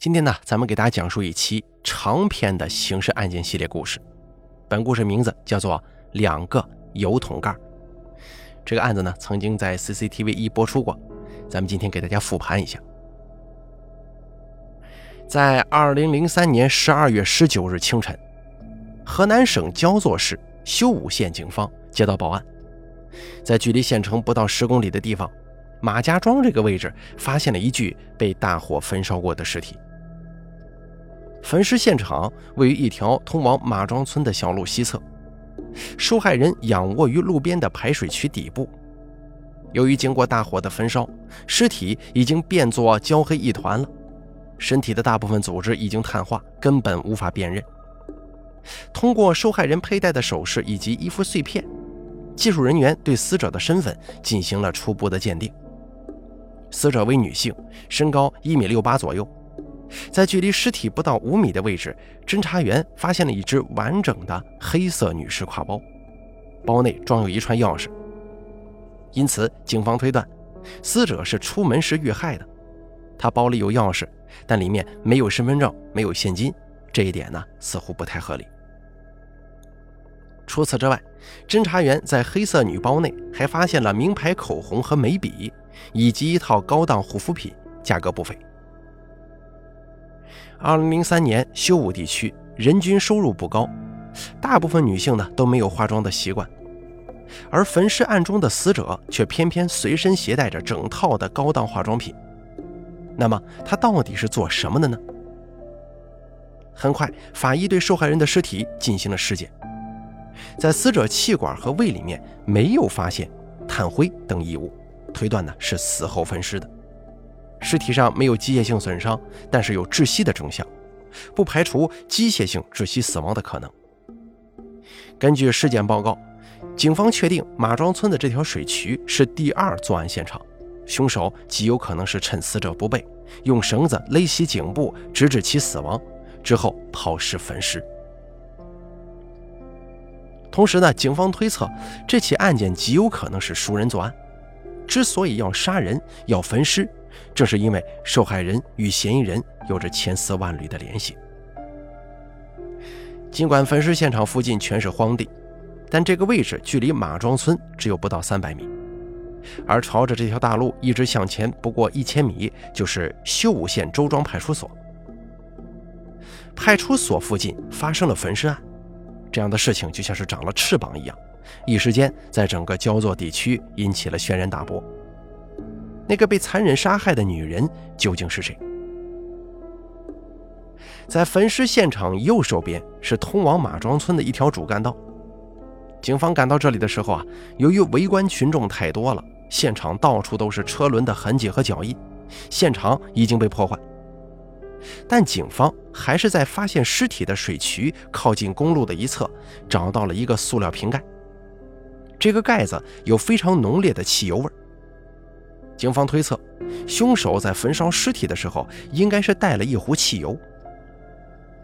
今天呢，咱们给大家讲述一期长篇的刑事案件系列故事。本故事名字叫做《两个油桶盖》。这个案子呢，曾经在 CCTV 一播出过。咱们今天给大家复盘一下。在2003年12月19日清晨，河南省焦作市修武县警方接到报案，在距离县城不到十公里的地方，马家庄这个位置发现了一具被大火焚烧过的尸体。焚尸现场位于一条通往马庄村的小路西侧，受害人仰卧于路边的排水渠底部。由于经过大火的焚烧，尸体已经变作焦黑一团了，身体的大部分组织已经碳化，根本无法辨认。通过受害人佩戴的首饰以及衣服碎片，技术人员对死者的身份进行了初步的鉴定。死者为女性，身高一米六八左右。在距离尸体不到五米的位置，侦查员发现了一只完整的黑色女士挎包，包内装有一串钥匙。因此，警方推断，死者是出门时遇害的。他包里有钥匙，但里面没有身份证，没有现金，这一点呢，似乎不太合理。除此之外，侦查员在黑色女包内还发现了名牌口红和眉笔，以及一套高档护肤品，价格不菲。二零零三年，修武地区人均收入不高，大部分女性呢都没有化妆的习惯，而焚尸案中的死者却偏偏随身携带着整套的高档化妆品。那么他到底是做什么的呢？很快，法医对受害人的尸体进行了尸检，在死者气管和胃里面没有发现炭灰等异物，推断呢是死后焚尸的。尸体上没有机械性损伤，但是有窒息的征象，不排除机械性窒息死亡的可能。根据尸检报告，警方确定马庄村的这条水渠是第二作案现场，凶手极有可能是趁死者不备，用绳子勒其颈部，直至其死亡之后抛尸焚尸。同时呢，警方推测这起案件极有可能是熟人作案，之所以要杀人，要焚尸。正是因为受害人与嫌疑人有着千丝万缕的联系。尽管焚尸现场附近全是荒地，但这个位置距离马庄村只有不到三百米，而朝着这条大路一直向前不过一千米，就是修武县周庄派出所。派出所附近发生了焚尸案，这样的事情就像是长了翅膀一样，一时间在整个焦作地区引起了轩然大波。那个被残忍杀害的女人究竟是谁？在焚尸现场右手边是通往马庄村的一条主干道。警方赶到这里的时候啊，由于围观群众太多了，现场到处都是车轮的痕迹和脚印，现场已经被破坏。但警方还是在发现尸体的水渠靠近公路的一侧找到了一个塑料瓶盖，这个盖子有非常浓烈的汽油味。警方推测，凶手在焚烧尸体的时候，应该是带了一壶汽油。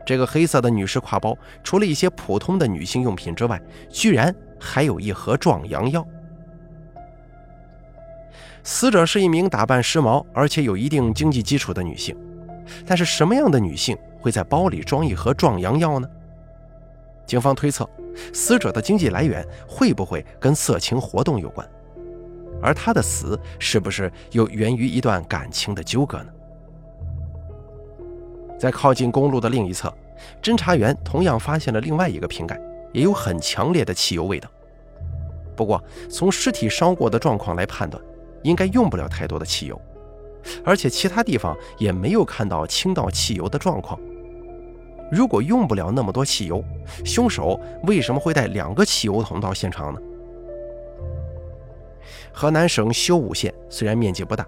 这个黑色的女士挎包，除了一些普通的女性用品之外，居然还有一盒壮阳药。死者是一名打扮时髦而且有一定经济基础的女性，但是什么样的女性会在包里装一盒壮阳药呢？警方推测，死者的经济来源会不会跟色情活动有关？而他的死是不是又源于一段感情的纠葛呢？在靠近公路的另一侧，侦查员同样发现了另外一个瓶盖，也有很强烈的汽油味道。不过，从尸体烧过的状况来判断，应该用不了太多的汽油，而且其他地方也没有看到倾倒汽油的状况。如果用不了那么多汽油，凶手为什么会带两个汽油桶到现场呢？河南省修武县虽然面积不大，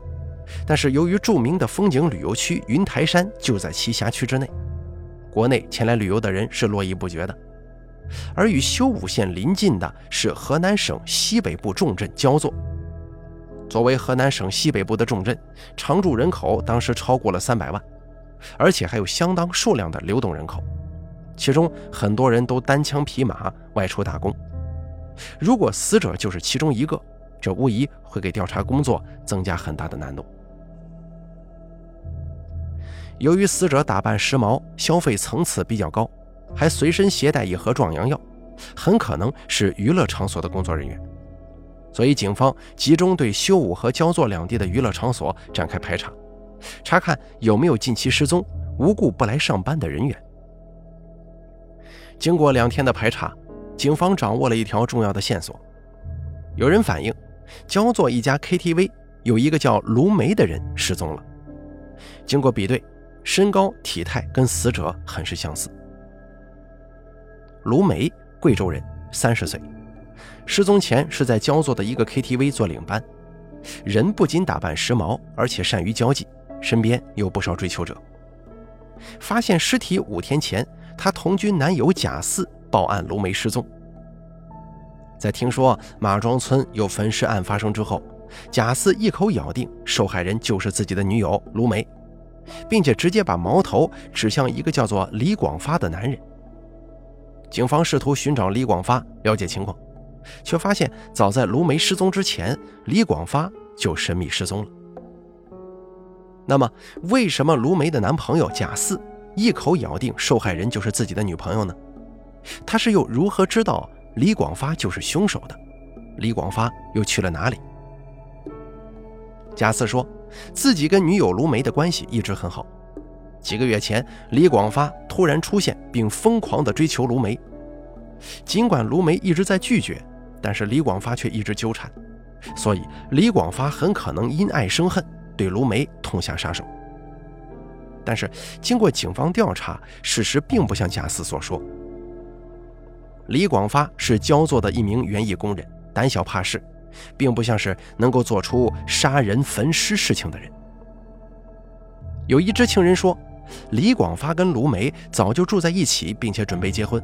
但是由于著名的风景旅游区云台山就在其辖区之内，国内前来旅游的人是络绎不绝的。而与修武县邻近的是河南省西北部重镇焦作。作为河南省西北部的重镇，常住人口当时超过了三百万，而且还有相当数量的流动人口，其中很多人都单枪匹马外出打工。如果死者就是其中一个，这无疑会给调查工作增加很大的难度。由于死者打扮时髦，消费层次比较高，还随身携带一盒壮阳药，很可能是娱乐场所的工作人员。所以，警方集中对修武和焦作两地的娱乐场所展开排查，查看有没有近期失踪、无故不来上班的人员。经过两天的排查，警方掌握了一条重要的线索：有人反映，焦作一家 KTV 有一个叫卢梅的人失踪了。经过比对，身高、体态跟死者很是相似。卢梅，贵州人，三十岁。失踪前是在焦作的一个 KTV 做领班，人不仅打扮时髦，而且善于交际，身边有不少追求者。发现尸体五天前，她同居男友贾四报案卢梅失踪。在听说马庄村有焚尸案发生之后，贾四一口咬定受害人就是自己的女友卢梅，并且直接把矛头指向一个叫做李广发的男人。警方试图寻找李广发了解情况。却发现，早在卢梅失踪之前，李广发就神秘失踪了。那么，为什么卢梅的男朋友贾四一口咬定受害人就是自己的女朋友呢？他是又如何知道李广发就是凶手的？李广发又去了哪里？贾四说自己跟女友卢梅的关系一直很好。几个月前，李广发突然出现，并疯狂地追求卢梅，尽管卢梅一直在拒绝。但是李广发却一直纠缠，所以李广发很可能因爱生恨，对卢梅痛下杀手。但是经过警方调查，事实并不像贾四所说。李广发是焦作的一名园艺工人，胆小怕事，并不像是能够做出杀人焚尸事情的人。有一知情人说，李广发跟卢梅早就住在一起，并且准备结婚。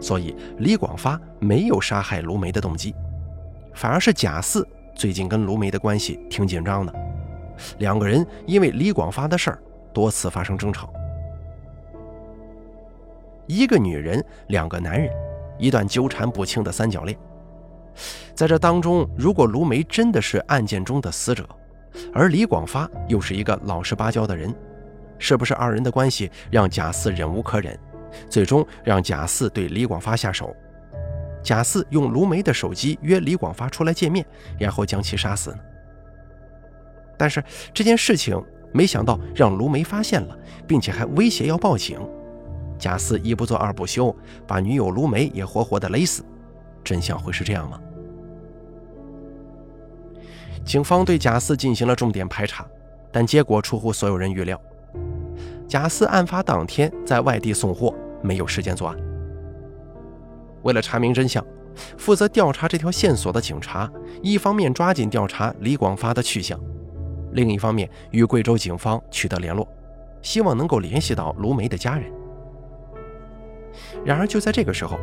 所以李广发没有杀害卢梅的动机，反而是贾四最近跟卢梅的关系挺紧张的，两个人因为李广发的事儿多次发生争吵。一个女人，两个男人，一段纠缠不清的三角恋。在这当中，如果卢梅真的是案件中的死者，而李广发又是一个老实巴交的人，是不是二人的关系让贾四忍无可忍？最终让贾四对李广发下手，贾四用卢梅的手机约李广发出来见面，然后将其杀死。但是这件事情没想到让卢梅发现了，并且还威胁要报警。贾四一不做二不休，把女友卢梅也活活的勒死。真相会是这样吗？警方对贾四进行了重点排查，但结果出乎所有人预料。贾四案发当天在外地送货，没有时间作案。为了查明真相，负责调查这条线索的警察，一方面抓紧调查李广发的去向，另一方面与贵州警方取得联络，希望能够联系到卢梅的家人。然而就在这个时候，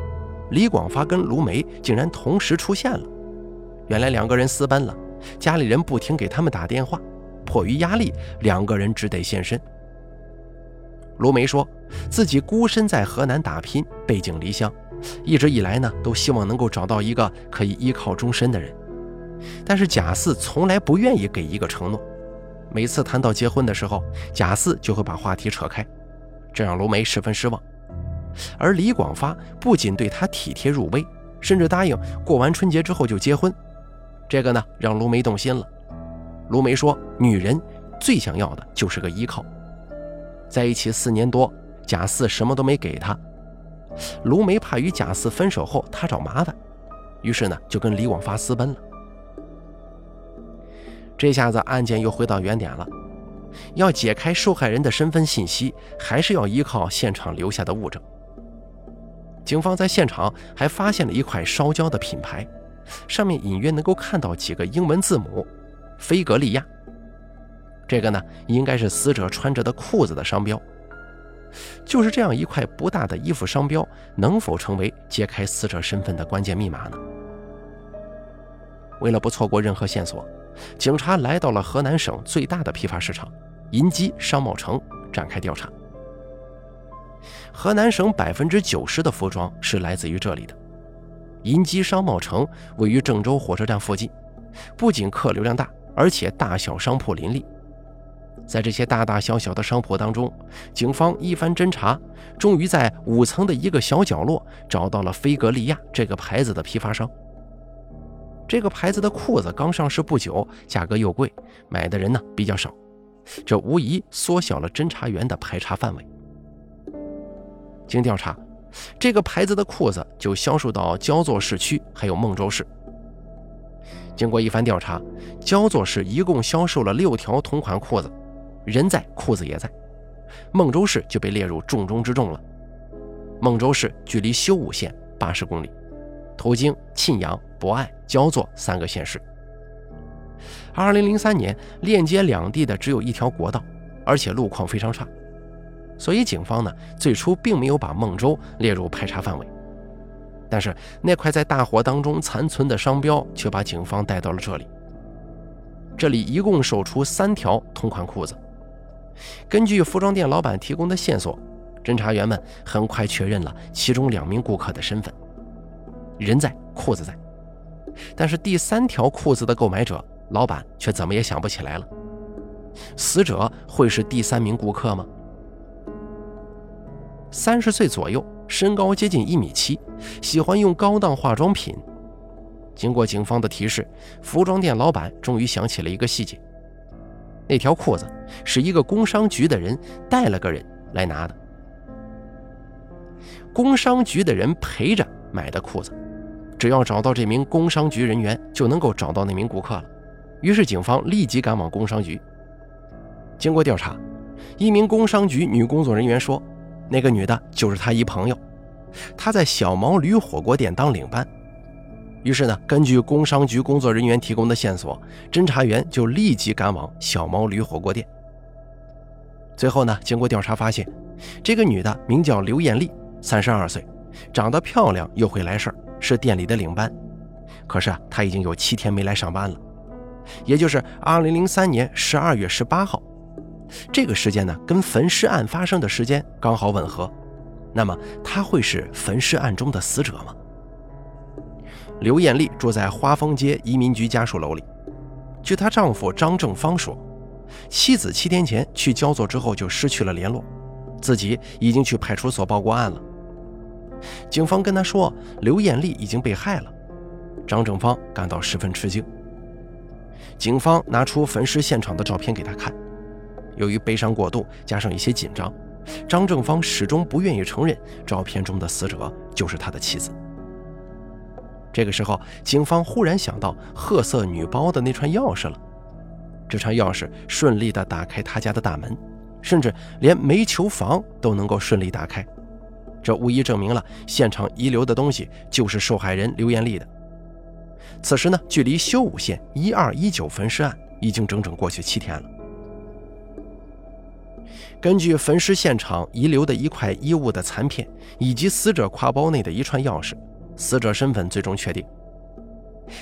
李广发跟卢梅竟然同时出现了。原来两个人私奔了，家里人不停给他们打电话，迫于压力，两个人只得现身。卢梅说自己孤身在河南打拼，背井离乡，一直以来呢都希望能够找到一个可以依靠终身的人。但是贾四从来不愿意给一个承诺，每次谈到结婚的时候，贾四就会把话题扯开，这让卢梅十分失望。而李广发不仅对她体贴入微，甚至答应过完春节之后就结婚，这个呢让卢梅动心了。卢梅说，女人最想要的就是个依靠。在一起四年多，贾四什么都没给他。卢梅怕与贾四分手后他找麻烦，于是呢就跟李广发私奔了。这下子案件又回到原点了，要解开受害人的身份信息，还是要依靠现场留下的物证。警方在现场还发现了一块烧焦的品牌，上面隐约能够看到几个英文字母“菲格利亚”。这个呢，应该是死者穿着的裤子的商标。就是这样一块不大的衣服商标，能否成为揭开死者身份的关键密码呢？为了不错过任何线索，警察来到了河南省最大的批发市场银基商贸城展开调查。河南省百分之九十的服装是来自于这里的。银基商贸城位于郑州火车站附近，不仅客流量大，而且大小商铺林立。在这些大大小小的商铺当中，警方一番侦查，终于在五层的一个小角落找到了菲格利亚这个牌子的批发商。这个牌子的裤子刚上市不久，价格又贵，买的人呢比较少，这无疑缩小了侦查员的排查范围。经调查，这个牌子的裤子就销售到焦作市区，还有孟州市。经过一番调查，焦作市一共销售了六条同款裤子。人在，裤子也在，孟州市就被列入重中之重了。孟州市距离修武县八十公里，途经沁阳、博爱、焦作三个县市。二零零三年，链接两地的只有一条国道，而且路况非常差，所以警方呢最初并没有把孟州列入排查范围。但是那块在大火当中残存的商标却把警方带到了这里。这里一共售出三条同款裤子。根据服装店老板提供的线索，侦查员们很快确认了其中两名顾客的身份。人在，裤子在，但是第三条裤子的购买者，老板却怎么也想不起来了。死者会是第三名顾客吗？三十岁左右，身高接近一米七，喜欢用高档化妆品。经过警方的提示，服装店老板终于想起了一个细节。那条裤子是一个工商局的人带了个人来拿的，工商局的人陪着买的裤子，只要找到这名工商局人员，就能够找到那名顾客了。于是警方立即赶往工商局。经过调查，一名工商局女工作人员说，那个女的就是他一朋友，她在小毛驴火锅店当领班。于是呢，根据工商局工作人员提供的线索，侦查员就立即赶往小毛驴火锅店。最后呢，经过调查发现，这个女的名叫刘艳丽，三十二岁，长得漂亮又会来事儿，是店里的领班。可是啊，她已经有七天没来上班了，也就是二零零三年十二月十八号，这个时间呢，跟焚尸案发生的时间刚好吻合。那么，他会是焚尸案中的死者吗？刘艳丽住在花峰街移民局家属楼里。据她丈夫张正芳说，妻子七天前去焦作之后就失去了联络，自己已经去派出所报过案了。警方跟他说刘艳丽已经被害了，张正芳感到十分吃惊。警方拿出焚尸现场的照片给他看，由于悲伤过度加上一些紧张，张正芳始终不愿意承认照片中的死者就是他的妻子。这个时候，警方忽然想到褐色女包的那串钥匙了。这串钥匙顺利地打开他家的大门，甚至连煤球房都能够顺利打开。这无疑证明了现场遗留的东西就是受害人刘艳丽的。此时呢，距离修武县一二一九焚尸案已经整整过去七天了。根据焚尸现场遗留的一块衣物的残片，以及死者挎包内的一串钥匙。死者身份最终确定，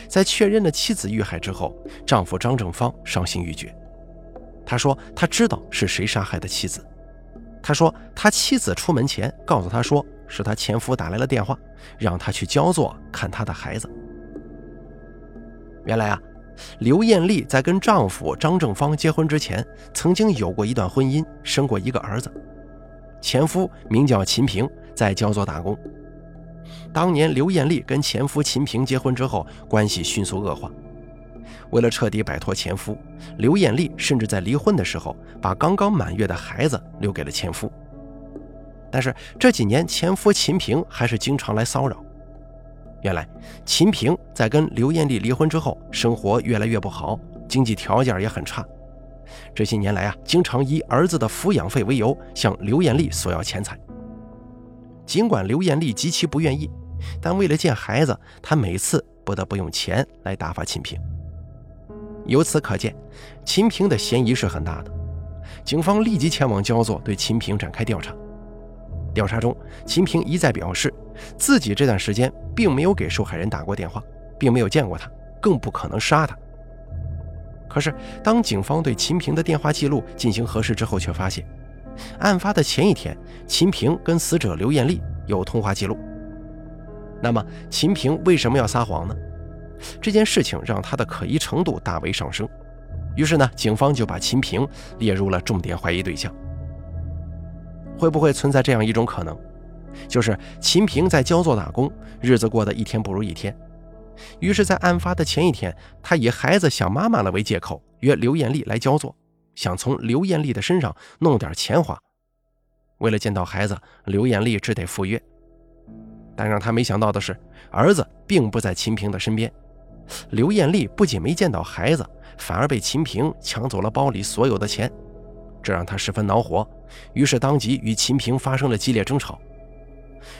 在确认了妻子遇害之后，丈夫张正芳伤心欲绝。他说：“他知道是谁杀害的妻子。”他说：“他妻子出门前告诉他说，是他前夫打来了电话，让他去焦作看他的孩子。”原来啊，刘艳丽在跟丈夫张正芳结婚之前，曾经有过一段婚姻，生过一个儿子。前夫名叫秦平，在焦作打工。当年刘艳丽跟前夫秦平结婚之后，关系迅速恶化。为了彻底摆脱前夫，刘艳丽甚至在离婚的时候把刚刚满月的孩子留给了前夫。但是这几年，前夫秦平还是经常来骚扰。原来，秦平在跟刘艳丽离婚之后，生活越来越不好，经济条件也很差。这些年来啊，经常以儿子的抚养费为由向刘艳丽索要钱财。尽管刘艳丽极其不愿意，但为了见孩子，她每次不得不用钱来打发秦平。由此可见，秦平的嫌疑是很大的。警方立即前往焦作，对秦平展开调查。调查中，秦平一再表示，自己这段时间并没有给受害人打过电话，并没有见过他，更不可能杀他。可是，当警方对秦平的电话记录进行核实之后，却发现。案发的前一天，秦平跟死者刘艳丽有通话记录。那么，秦平为什么要撒谎呢？这件事情让他的可疑程度大为上升。于是呢，警方就把秦平列入了重点怀疑对象。会不会存在这样一种可能，就是秦平在焦作打工，日子过得一天不如一天。于是，在案发的前一天，他以孩子想妈妈了为借口，约刘艳丽来焦作，想从刘艳丽的身上弄点钱花。为了见到孩子，刘艳丽只得赴约。但让他没想到的是，儿子并不在秦平的身边。刘艳丽不仅没见到孩子，反而被秦平抢走了包里所有的钱，这让他十分恼火。于是当即与秦平发生了激烈争吵。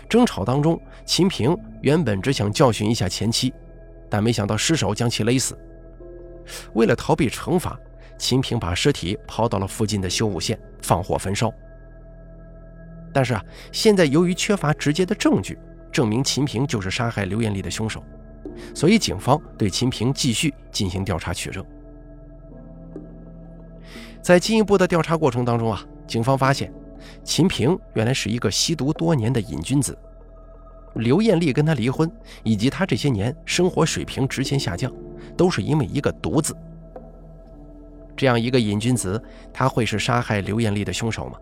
争吵当中，秦平原本只想教训一下前妻。但没想到失手将其勒死。为了逃避惩罚，秦平把尸体抛到了附近的修武县，放火焚烧。但是啊，现在由于缺乏直接的证据证明秦平就是杀害刘艳丽的凶手，所以警方对秦平继续进行调查取证。在进一步的调查过程当中啊，警方发现秦平原来是一个吸毒多年的瘾君子。刘艳丽跟他离婚，以及他这些年生活水平直线下降，都是因为一个“毒”字。这样一个瘾君子，他会是杀害刘艳丽的凶手吗？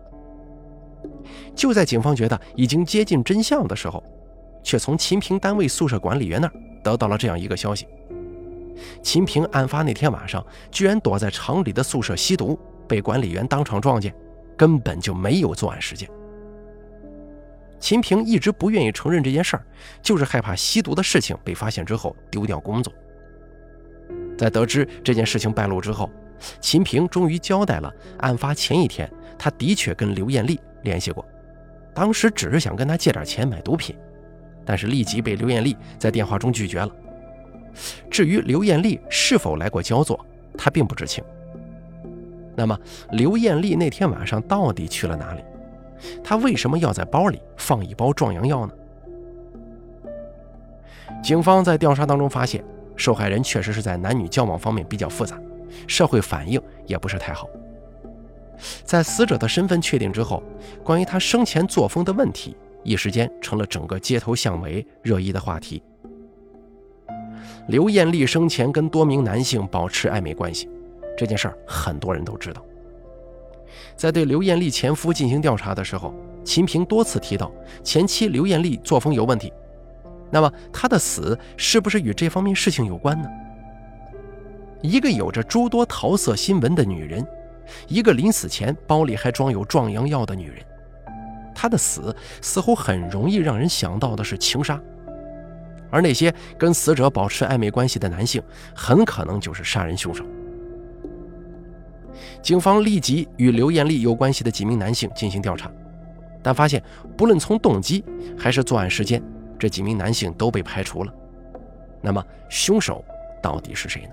就在警方觉得已经接近真相的时候，却从秦平单位宿舍管理员那儿得到了这样一个消息：秦平案发那天晚上居然躲在厂里的宿舍吸毒，被管理员当场撞见，根本就没有作案时间。秦平一直不愿意承认这件事儿，就是害怕吸毒的事情被发现之后丢掉工作。在得知这件事情败露之后，秦平终于交代了案发前一天他的确跟刘艳丽联系过，当时只是想跟他借点钱买毒品，但是立即被刘艳丽在电话中拒绝了。至于刘艳丽是否来过焦作，他并不知情。那么刘艳丽那天晚上到底去了哪里？她为什么要在包里放一包壮阳药呢？警方在调查当中发现，受害人确实是在男女交往方面比较复杂，社会反应也不是太好。在死者的身份确定之后，关于他生前作风的问题，一时间成了整个街头巷尾热议的话题。刘艳丽生前跟多名男性保持暧昧关系，这件事儿很多人都知道。在对刘艳丽前夫进行调查的时候，秦平多次提到前妻刘艳丽作风有问题。那么她的死是不是与这方面事情有关呢？一个有着诸多桃色新闻的女人，一个临死前包里还装有壮阳药的女人，她的死似乎很容易让人想到的是情杀，而那些跟死者保持暧昧关系的男性，很可能就是杀人凶手。警方立即与刘艳丽有关系的几名男性进行调查，但发现不论从动机还是作案时间，这几名男性都被排除了。那么凶手到底是谁呢？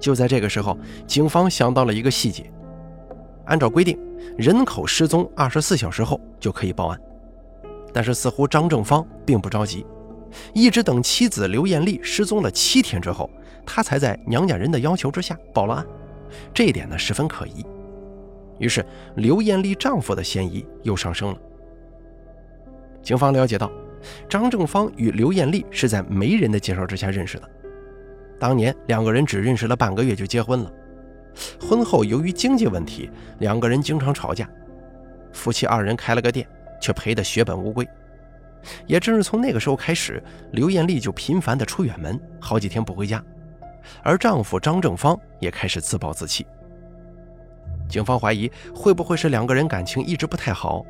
就在这个时候，警方想到了一个细节：按照规定，人口失踪二十四小时后就可以报案，但是似乎张正芳并不着急，一直等妻子刘艳丽失踪了七天之后。他才在娘家人的要求之下报了案，这一点呢十分可疑。于是刘艳丽丈夫的嫌疑又上升了。警方了解到，张正芳与刘艳丽是在媒人的介绍之下认识的，当年两个人只认识了半个月就结婚了。婚后由于经济问题，两个人经常吵架，夫妻二人开了个店，却赔得血本无归。也正是从那个时候开始，刘艳丽就频繁地出远门，好几天不回家。而丈夫张正芳也开始自暴自弃。警方怀疑会不会是两个人感情一直不太好，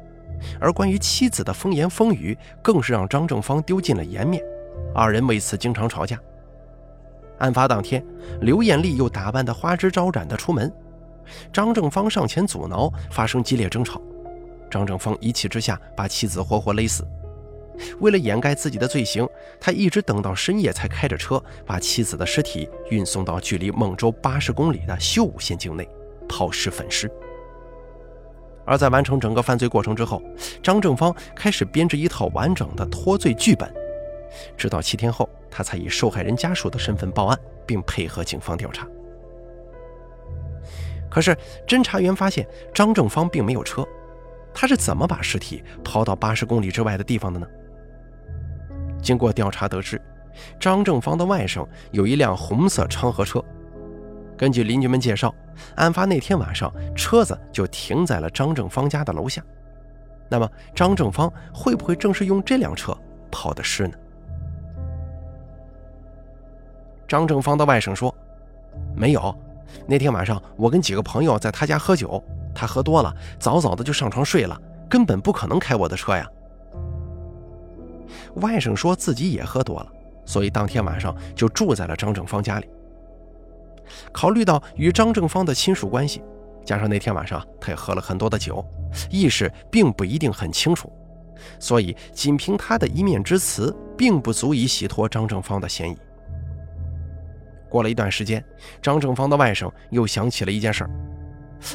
而关于妻子的风言风语更是让张正芳丢尽了颜面，二人为此经常吵架。案发当天，刘艳丽又打扮得花枝招展地出门，张正芳上前阻挠，发生激烈争吵，张正芳一气之下把妻子活活勒死。为了掩盖自己的罪行，他一直等到深夜才开着车把妻子的尸体运送到距离孟州八十公里的修武县境内，抛尸焚尸。而在完成整个犯罪过程之后，张正芳开始编制一套完整的脱罪剧本，直到七天后，他才以受害人家属的身份报案，并配合警方调查。可是侦查员发现张正芳并没有车，他是怎么把尸体抛到八十公里之外的地方的呢？经过调查得知，张正芳的外甥有一辆红色昌河车，根据邻居们介绍，案发那天晚上车子就停在了张正芳家的楼下。那么张正芳会不会正是用这辆车跑的尸呢？张正芳的外甥说：“没有，那天晚上我跟几个朋友在他家喝酒，他喝多了，早早的就上床睡了，根本不可能开我的车呀。”外甥说自己也喝多了，所以当天晚上就住在了张正芳家里。考虑到与张正芳的亲属关系，加上那天晚上他也喝了很多的酒，意识并不一定很清楚，所以仅凭他的一面之词，并不足以洗脱张正芳的嫌疑。过了一段时间，张正芳的外甥又想起了一件事儿，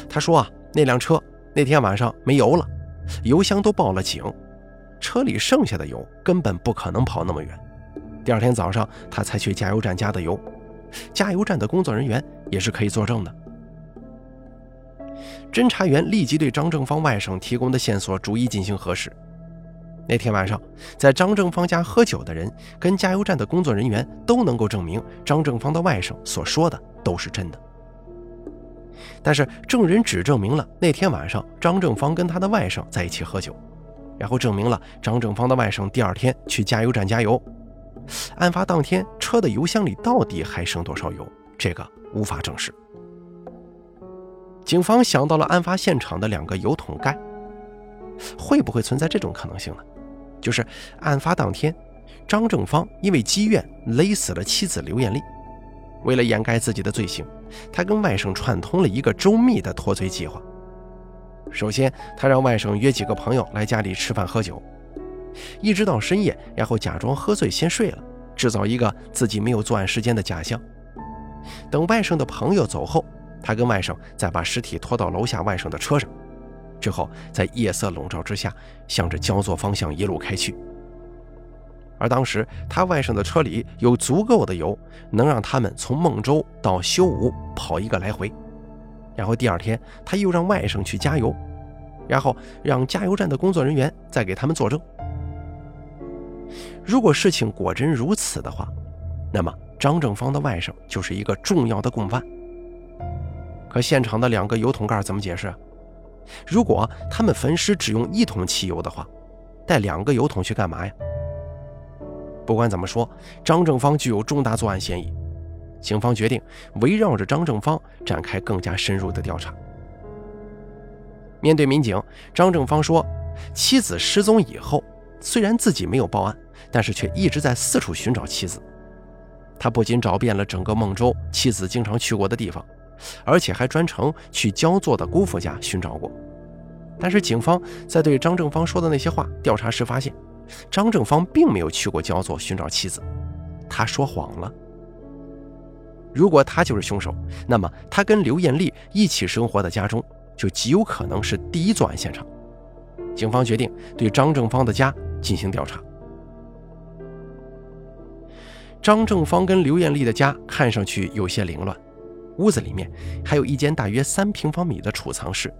他说啊，那辆车那天晚上没油了，油箱都报了警，车里剩下的油根本不可能跑那么远。第二天早上他才去加油站加的油。加油站的工作人员也是可以作证的。侦查员立即对张正芳外甥提供的线索逐一进行核实。那天晚上，在张正芳家喝酒的人跟加油站的工作人员都能够证明张正芳的外甥所说的都是真的。但是证人只证明了那天晚上张正芳跟他的外甥在一起喝酒，然后证明了张正芳的外甥第二天去加油站加油。案发当天，车的油箱里到底还剩多少油？这个无法证实。警方想到了案发现场的两个油桶盖，会不会存在这种可能性呢？就是案发当天，张正芳因为积怨勒死了妻子刘艳丽，为了掩盖自己的罪行，他跟外甥串通了一个周密的脱罪计划。首先，他让外甥约几个朋友来家里吃饭喝酒。一直到深夜，然后假装喝醉先睡了，制造一个自己没有作案时间的假象。等外甥的朋友走后，他跟外甥再把尸体拖到楼下外甥的车上，之后在夜色笼罩之下，向着焦作方向一路开去。而当时他外甥的车里有足够的油，能让他们从孟州到修武跑一个来回。然后第二天，他又让外甥去加油，然后让加油站的工作人员再给他们作证。如果事情果真如此的话，那么张正芳的外甥就是一个重要的共犯。可现场的两个油桶盖怎么解释？如果他们焚尸只用一桶汽油的话，带两个油桶去干嘛呀？不管怎么说，张正芳具有重大作案嫌疑。警方决定围绕着张正芳展开更加深入的调查。面对民警，张正芳说：“妻子失踪以后，虽然自己没有报案。”但是却一直在四处寻找妻子。他不仅找遍了整个孟州妻子经常去过的地方，而且还专程去焦作的姑父家寻找过。但是警方在对张正芳说的那些话调查时发现，张正芳并没有去过焦作寻找妻子，他说谎了。如果他就是凶手，那么他跟刘艳丽一起生活的家中就极有可能是第一作案现场。警方决定对张正芳的家进行调查。张正芳跟刘艳丽的家看上去有些凌乱，屋子里面还有一间大约三平方米的储藏室。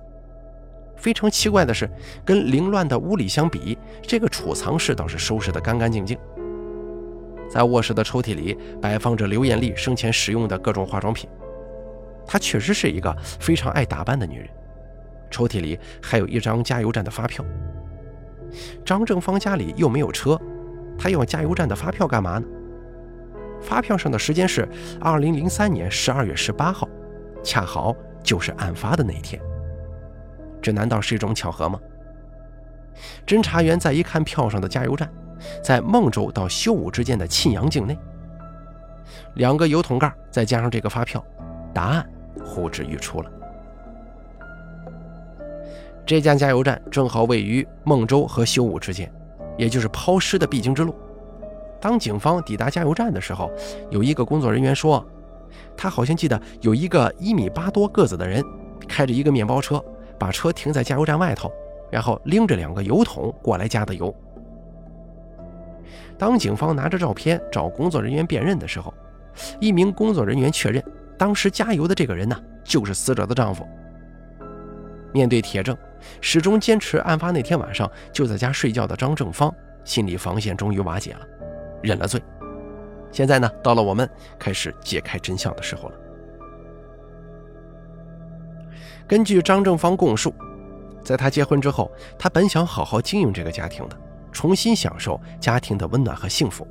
非常奇怪的是，跟凌乱的屋里相比，这个储藏室倒是收拾得干干净净。在卧室的抽屉里摆放着刘艳丽生前使用的各种化妆品。她确实是一个非常爱打扮的女人。抽屉里还有一张加油站的发票。张正芳家里又没有车，他要加油站的发票干嘛呢？发票上的时间是二零零三年十二月十八号，恰好就是案发的那一天。这难道是一种巧合吗？侦查员再一看票上的加油站，在孟州到修武之间的沁阳境内。两个油桶盖再加上这个发票，答案呼之欲出了。这家加油站正好位于孟州和修武之间，也就是抛尸的必经之路。当警方抵达加油站的时候，有一个工作人员说，他好像记得有一个一米八多个子的人，开着一个面包车，把车停在加油站外头，然后拎着两个油桶过来加的油。当警方拿着照片找工作人员辨认的时候，一名工作人员确认，当时加油的这个人呢，就是死者的丈夫。面对铁证，始终坚持案发那天晚上就在家睡觉的张正芳，心理防线终于瓦解了。认了罪，现在呢，到了我们开始揭开真相的时候了。根据张正芳供述，在他结婚之后，他本想好好经营这个家庭的，重新享受家庭的温暖和幸福。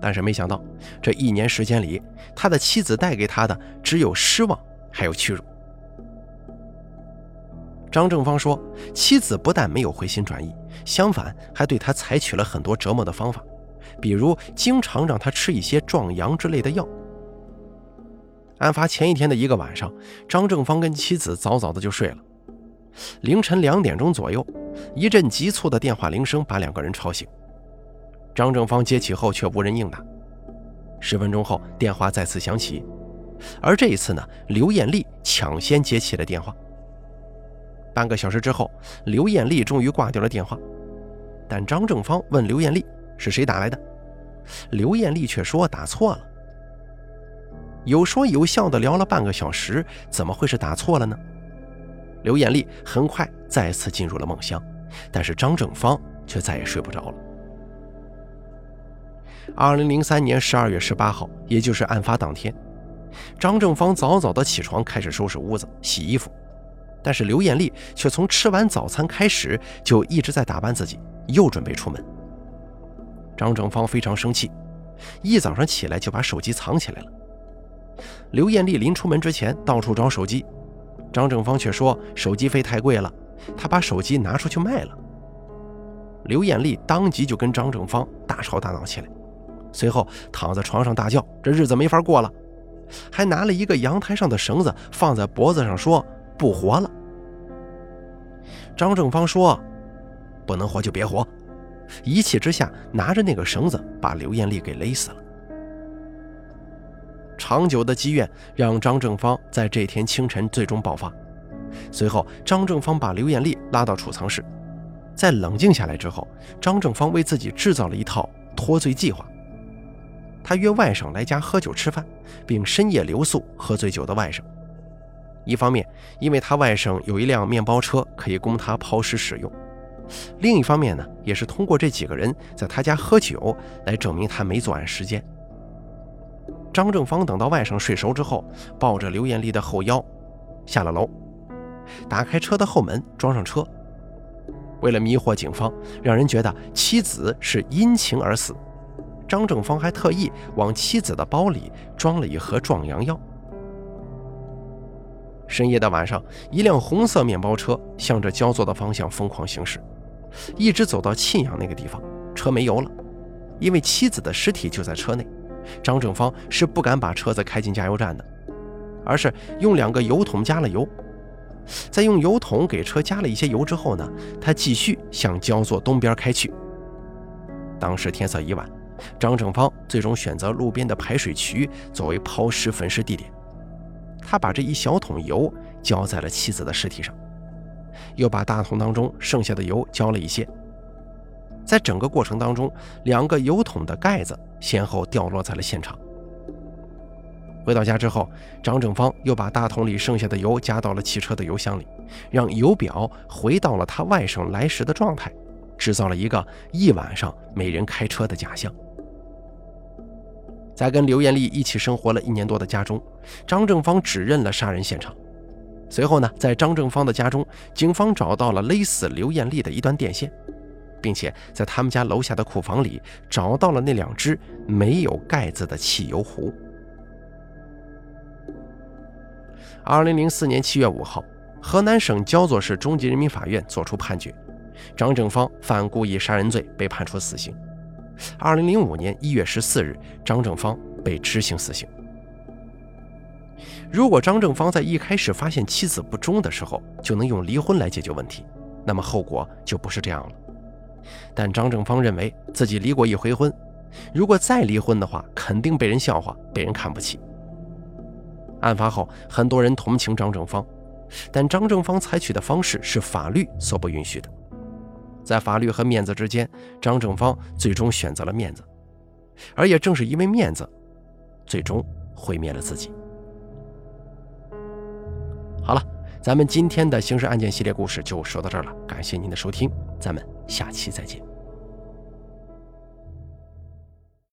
但是没想到，这一年时间里，他的妻子带给他的只有失望，还有屈辱。张正芳说，妻子不但没有回心转意，相反还对他采取了很多折磨的方法，比如经常让他吃一些壮阳之类的药。案发前一天的一个晚上，张正芳跟妻子早早的就睡了。凌晨两点钟左右，一阵急促的电话铃声把两个人吵醒。张正芳接起后却无人应答。十分钟后，电话再次响起，而这一次呢，刘艳丽抢先接起了电话。半个小时之后，刘艳丽终于挂掉了电话，但张正芳问刘艳丽是谁打来的，刘艳丽却说打错了。有说有笑的聊了半个小时，怎么会是打错了呢？刘艳丽很快再次进入了梦乡，但是张正芳却再也睡不着了。二零零三年十二月十八号，也就是案发当天，张正芳早早的起床，开始收拾屋子、洗衣服。但是刘艳丽却从吃完早餐开始就一直在打扮自己，又准备出门。张正芳非常生气，一早上起来就把手机藏起来了。刘艳丽临出门之前到处找手机，张正芳却说手机费太贵了，他把手机拿出去卖了。刘艳丽当即就跟张正芳大吵大闹起来，随后躺在床上大叫：“这日子没法过了！”还拿了一个阳台上的绳子放在脖子上说。不活了。张正芳说：“不能活就别活。”一气之下，拿着那个绳子把刘艳丽给勒死了。长久的积怨让张正芳在这天清晨最终爆发。随后，张正芳把刘艳丽拉到储藏室，在冷静下来之后，张正芳为自己制造了一套脱罪计划。他约外甥来家喝酒吃饭，并深夜留宿喝醉酒的外甥。一方面，因为他外甥有一辆面包车可以供他抛尸使用；另一方面呢，也是通过这几个人在他家喝酒来证明他没作案时间。张正芳等到外甥睡熟之后，抱着刘艳丽的后腰下了楼，打开车的后门，装上车。为了迷惑警方，让人觉得妻子是因情而死，张正芳还特意往妻子的包里装了一盒壮阳药。深夜的晚上，一辆红色面包车向着焦作的方向疯狂行驶，一直走到沁阳那个地方，车没油了。因为妻子的尸体就在车内，张正芳是不敢把车子开进加油站的，而是用两个油桶加了油。在用油桶给车加了一些油之后呢，他继续向焦作东边开去。当时天色已晚，张正芳最终选择路边的排水渠作为抛尸焚尸地点。他把这一小桶油浇在了妻子的尸体上，又把大桶当中剩下的油浇了一些。在整个过程当中，两个油桶的盖子先后掉落在了现场。回到家之后，张正芳又把大桶里剩下的油加到了汽车的油箱里，让油表回到了他外甥来时的状态，制造了一个一晚上没人开车的假象。在跟刘艳丽一起生活了一年多的家中，张正芳指认了杀人现场。随后呢，在张正芳的家中，警方找到了勒死刘艳丽的一段电线，并且在他们家楼下的库房里找到了那两只没有盖子的汽油壶。二零零四年七月五号，河南省焦作市中级人民法院作出判决，张正芳犯故意杀人罪，被判处死刑。二零零五年一月十四日，张正芳被执行死刑。如果张正芳在一开始发现妻子不忠的时候就能用离婚来解决问题，那么后果就不是这样了。但张正芳认为自己离过一回婚，如果再离婚的话，肯定被人笑话，被人看不起。案发后，很多人同情张正芳，但张正芳采取的方式是法律所不允许的。在法律和面子之间，张正芳最终选择了面子，而也正是因为面子，最终毁灭了自己。好了，咱们今天的刑事案件系列故事就说到这儿了，感谢您的收听，咱们下期再见。